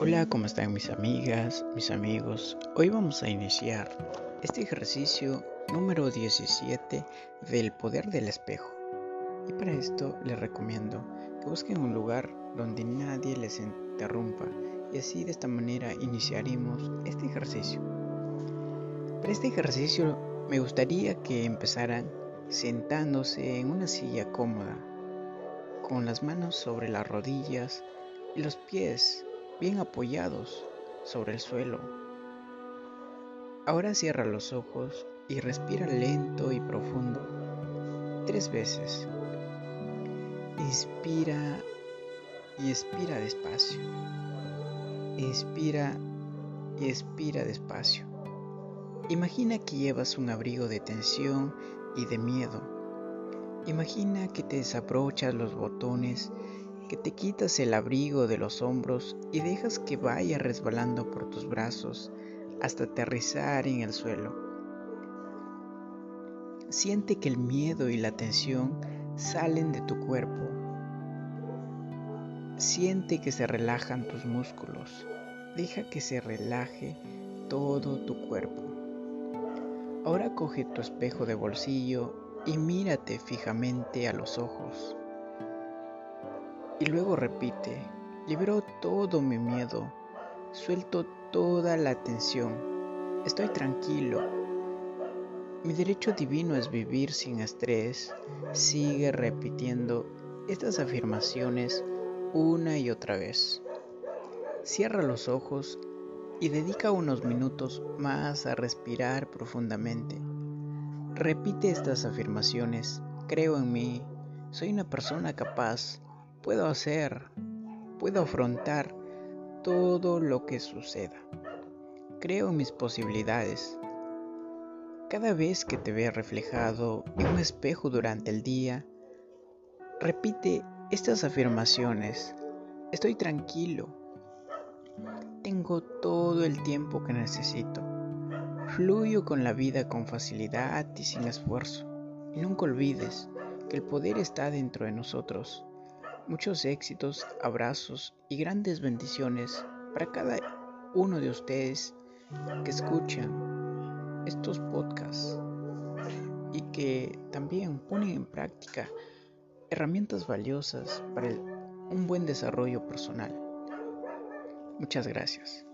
Hola, ¿cómo están mis amigas, mis amigos? Hoy vamos a iniciar este ejercicio número 17 del poder del espejo. Y para esto les recomiendo que busquen un lugar donde nadie les interrumpa y así de esta manera iniciaremos este ejercicio. Para este ejercicio me gustaría que empezaran sentándose en una silla cómoda, con las manos sobre las rodillas y los pies bien apoyados sobre el suelo. Ahora cierra los ojos y respira lento y profundo tres veces. Inspira y expira despacio. Inspira y expira despacio. Imagina que llevas un abrigo de tensión y de miedo. Imagina que te desabrochas los botones que te quitas el abrigo de los hombros y dejas que vaya resbalando por tus brazos hasta aterrizar en el suelo. Siente que el miedo y la tensión salen de tu cuerpo. Siente que se relajan tus músculos. Deja que se relaje todo tu cuerpo. Ahora coge tu espejo de bolsillo y mírate fijamente a los ojos. Y luego repite, libero todo mi miedo, suelto toda la tensión, estoy tranquilo. Mi derecho divino es vivir sin estrés. Sigue repitiendo estas afirmaciones una y otra vez. Cierra los ojos y dedica unos minutos más a respirar profundamente. Repite estas afirmaciones. Creo en mí. Soy una persona capaz puedo hacer, puedo afrontar todo lo que suceda. Creo en mis posibilidades. Cada vez que te veas reflejado en un espejo durante el día, repite estas afirmaciones. Estoy tranquilo. Tengo todo el tiempo que necesito. Fluyo con la vida con facilidad y sin esfuerzo. Y nunca olvides que el poder está dentro de nosotros Muchos éxitos, abrazos y grandes bendiciones para cada uno de ustedes que escuchan estos podcasts y que también ponen en práctica herramientas valiosas para un buen desarrollo personal. Muchas gracias.